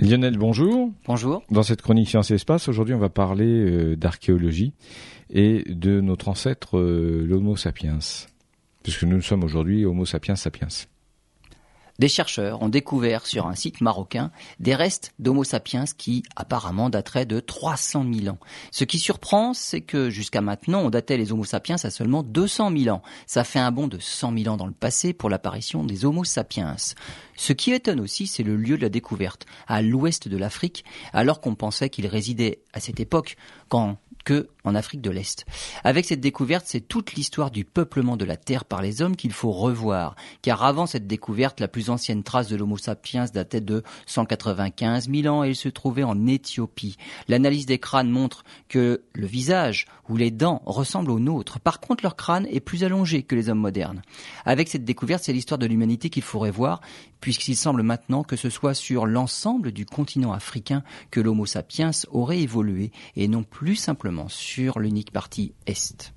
Lionel, bonjour. Bonjour. Dans cette chronique Sciences et Espace, aujourd'hui, on va parler euh, d'archéologie et de notre ancêtre, euh, l'Homo sapiens. Puisque nous sommes aujourd'hui Homo sapiens sapiens. Des chercheurs ont découvert sur un site marocain des restes d'Homo sapiens qui apparemment dateraient de 300 000 ans. Ce qui surprend, c'est que jusqu'à maintenant, on datait les Homo sapiens à seulement 200 000 ans. Ça fait un bond de 100 000 ans dans le passé pour l'apparition des Homo sapiens. Ce qui étonne aussi, c'est le lieu de la découverte, à l'ouest de l'Afrique, alors qu'on pensait qu'il résidait à cette époque quand que en Afrique de l'Est. Avec cette découverte, c'est toute l'histoire du peuplement de la Terre par les hommes qu'il faut revoir, car avant cette découverte, la plus ancienne trace de l'Homo sapiens datait de 195 000 ans et il se trouvait en Éthiopie. L'analyse des crânes montre que le visage ou les dents ressemblent aux nôtres. Par contre, leur crâne est plus allongé que les hommes modernes. Avec cette découverte, c'est l'histoire de l'humanité qu'il faut revoir, puisqu'il semble maintenant que ce soit sur l'ensemble du continent africain que l'Homo sapiens aurait évolué et non plus simplement sur l'unique partie Est.